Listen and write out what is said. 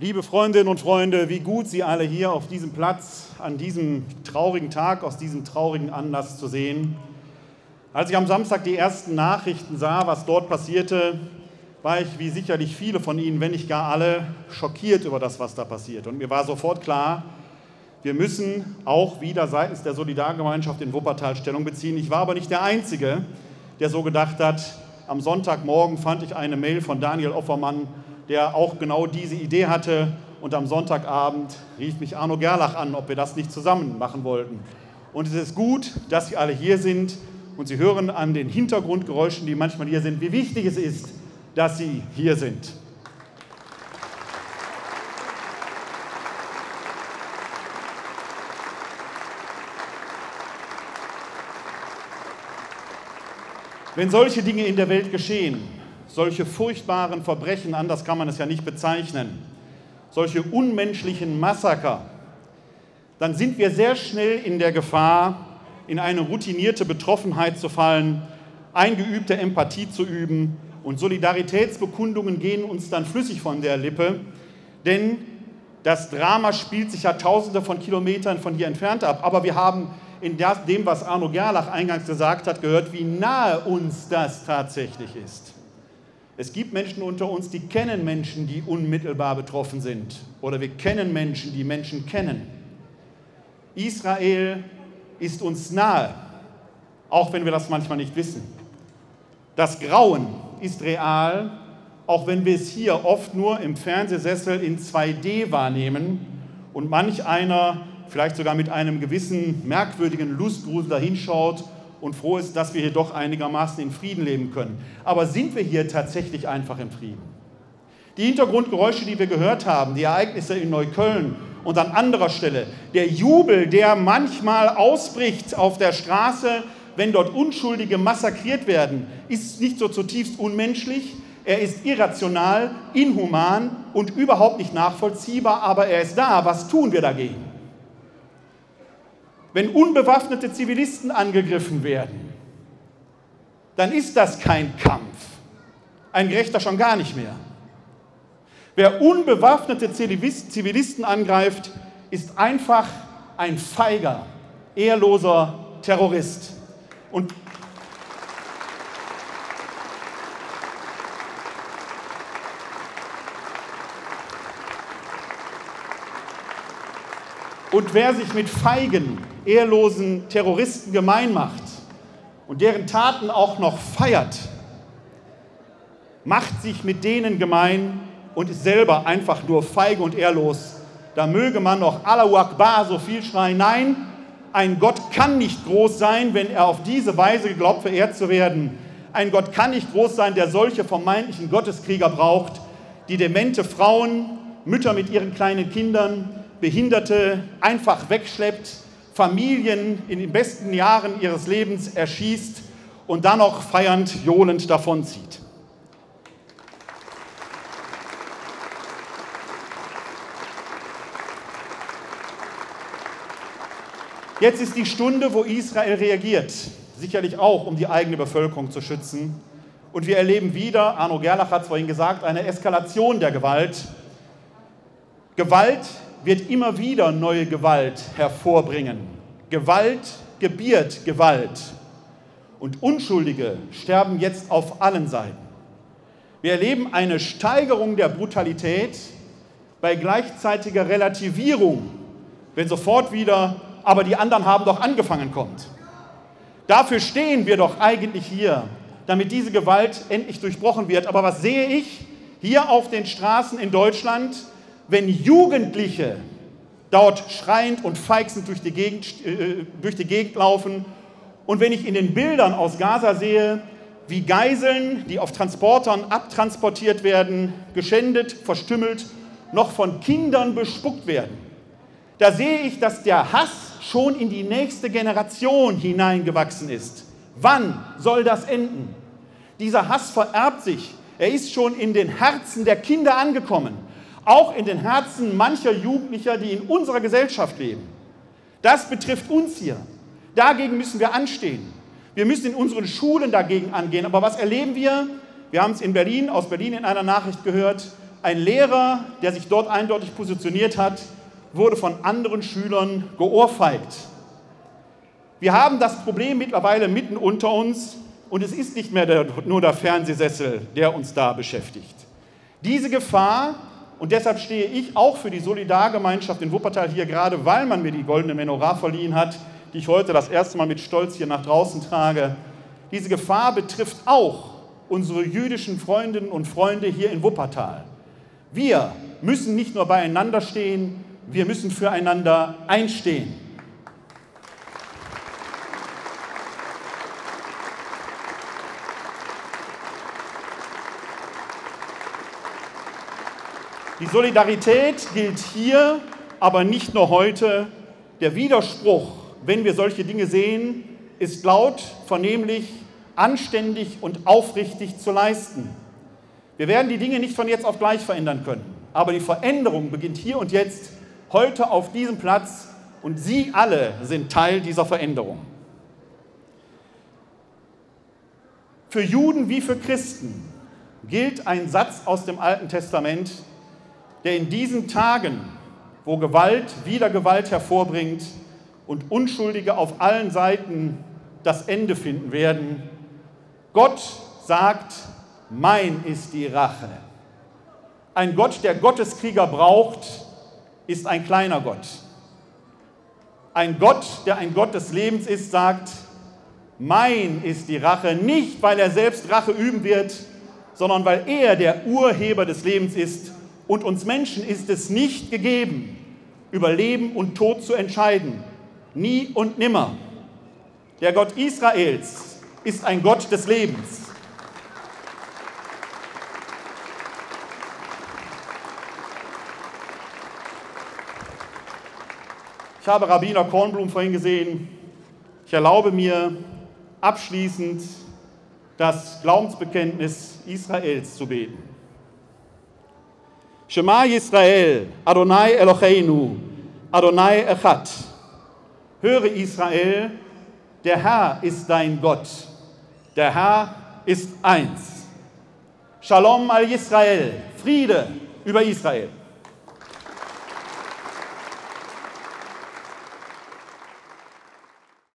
Liebe Freundinnen und Freunde, wie gut Sie alle hier auf diesem Platz an diesem traurigen Tag, aus diesem traurigen Anlass zu sehen. Als ich am Samstag die ersten Nachrichten sah, was dort passierte, war ich, wie sicherlich viele von Ihnen, wenn nicht gar alle, schockiert über das, was da passiert. Und mir war sofort klar, wir müssen auch wieder seitens der Solidargemeinschaft in Wuppertal Stellung beziehen. Ich war aber nicht der Einzige, der so gedacht hat. Am Sonntagmorgen fand ich eine Mail von Daniel Offermann, der auch genau diese Idee hatte. Und am Sonntagabend rief mich Arno Gerlach an, ob wir das nicht zusammen machen wollten. Und es ist gut, dass Sie alle hier sind und Sie hören an den Hintergrundgeräuschen, die manchmal hier sind, wie wichtig es ist, dass Sie hier sind. Wenn solche Dinge in der Welt geschehen, solche furchtbaren Verbrechen, anders kann man es ja nicht bezeichnen, solche unmenschlichen Massaker, dann sind wir sehr schnell in der Gefahr, in eine routinierte Betroffenheit zu fallen, eingeübte Empathie zu üben und Solidaritätsbekundungen gehen uns dann flüssig von der Lippe, denn das Drama spielt sich ja tausende von Kilometern von hier entfernt ab. Aber wir haben in dem, was Arno Gerlach eingangs gesagt hat, gehört, wie nahe uns das tatsächlich ist. Es gibt Menschen unter uns, die kennen Menschen, die unmittelbar betroffen sind. Oder wir kennen Menschen, die Menschen kennen. Israel ist uns nahe, auch wenn wir das manchmal nicht wissen. Das Grauen ist real, auch wenn wir es hier oft nur im Fernsehsessel in 2D wahrnehmen und manch einer vielleicht sogar mit einem gewissen merkwürdigen Lustgrusel dahinschaut und froh ist, dass wir hier doch einigermaßen in Frieden leben können. Aber sind wir hier tatsächlich einfach im Frieden? Die Hintergrundgeräusche, die wir gehört haben, die Ereignisse in Neukölln und an anderer Stelle, der Jubel, der manchmal ausbricht auf der Straße, wenn dort Unschuldige massakriert werden, ist nicht so zutiefst unmenschlich, er ist irrational, inhuman und überhaupt nicht nachvollziehbar, aber er ist da. Was tun wir dagegen? Wenn unbewaffnete Zivilisten angegriffen werden, dann ist das kein Kampf. Ein gerechter schon gar nicht mehr. Wer unbewaffnete Zivilisten angreift, ist einfach ein feiger, ehrloser Terrorist. Und Und wer sich mit feigen, ehrlosen Terroristen gemein macht und deren Taten auch noch feiert, macht sich mit denen gemein und ist selber einfach nur feige und ehrlos. Da möge man noch Allahu Akbar so viel schreien. Nein, ein Gott kann nicht groß sein, wenn er auf diese Weise glaubt, verehrt zu werden. Ein Gott kann nicht groß sein, der solche vermeintlichen Gotteskrieger braucht, die demente Frauen, Mütter mit ihren kleinen Kindern, Behinderte einfach wegschleppt, Familien in den besten Jahren ihres Lebens erschießt und dann noch feiernd, johlend davonzieht. Jetzt ist die Stunde, wo Israel reagiert, sicherlich auch, um die eigene Bevölkerung zu schützen. Und wir erleben wieder, Arno Gerlach hat es vorhin gesagt, eine Eskalation der Gewalt. Gewalt, wird immer wieder neue Gewalt hervorbringen. Gewalt gebiert Gewalt. Und Unschuldige sterben jetzt auf allen Seiten. Wir erleben eine Steigerung der Brutalität bei gleichzeitiger Relativierung, wenn sofort wieder, aber die anderen haben doch angefangen kommt. Dafür stehen wir doch eigentlich hier, damit diese Gewalt endlich durchbrochen wird. Aber was sehe ich hier auf den Straßen in Deutschland? Wenn Jugendliche dort schreiend und feixend durch die, Gegend, äh, durch die Gegend laufen und wenn ich in den Bildern aus Gaza sehe, wie Geiseln, die auf Transportern abtransportiert werden, geschändet, verstümmelt, noch von Kindern bespuckt werden, da sehe ich, dass der Hass schon in die nächste Generation hineingewachsen ist. Wann soll das enden? Dieser Hass vererbt sich. Er ist schon in den Herzen der Kinder angekommen auch in den Herzen mancher Jugendlicher, die in unserer Gesellschaft leben. Das betrifft uns hier. Dagegen müssen wir anstehen. Wir müssen in unseren Schulen dagegen angehen. Aber was erleben wir? Wir haben es in Berlin, aus Berlin in einer Nachricht gehört. ein Lehrer, der sich dort eindeutig positioniert hat, wurde von anderen Schülern geohrfeigt. Wir haben das Problem mittlerweile mitten unter uns und es ist nicht mehr der, nur der Fernsehsessel, der uns da beschäftigt. Diese Gefahr, und deshalb stehe ich auch für die Solidargemeinschaft in Wuppertal hier, gerade weil man mir die goldene Menorah verliehen hat, die ich heute das erste Mal mit Stolz hier nach draußen trage. Diese Gefahr betrifft auch unsere jüdischen Freundinnen und Freunde hier in Wuppertal. Wir müssen nicht nur beieinander stehen, wir müssen füreinander einstehen. Die Solidarität gilt hier, aber nicht nur heute. Der Widerspruch, wenn wir solche Dinge sehen, ist laut, vernehmlich, anständig und aufrichtig zu leisten. Wir werden die Dinge nicht von jetzt auf gleich verändern können, aber die Veränderung beginnt hier und jetzt, heute auf diesem Platz und Sie alle sind Teil dieser Veränderung. Für Juden wie für Christen gilt ein Satz aus dem Alten Testament, der in diesen Tagen, wo Gewalt wieder Gewalt hervorbringt und Unschuldige auf allen Seiten das Ende finden werden, Gott sagt, mein ist die Rache. Ein Gott, der Gotteskrieger braucht, ist ein kleiner Gott. Ein Gott, der ein Gott des Lebens ist, sagt, mein ist die Rache, nicht weil er selbst Rache üben wird, sondern weil er der Urheber des Lebens ist und uns Menschen ist es nicht gegeben, über Leben und Tod zu entscheiden. Nie und nimmer. Der Gott Israels ist ein Gott des Lebens. Ich habe Rabbiner Kornblum vorhin gesehen. Ich erlaube mir abschließend das Glaubensbekenntnis Israels zu beten. Shema Yisrael, Adonai Eloheinu, Adonai Echad. Höre Israel, der Herr ist dein Gott, der Herr ist eins. Shalom al Yisrael, Friede über Israel.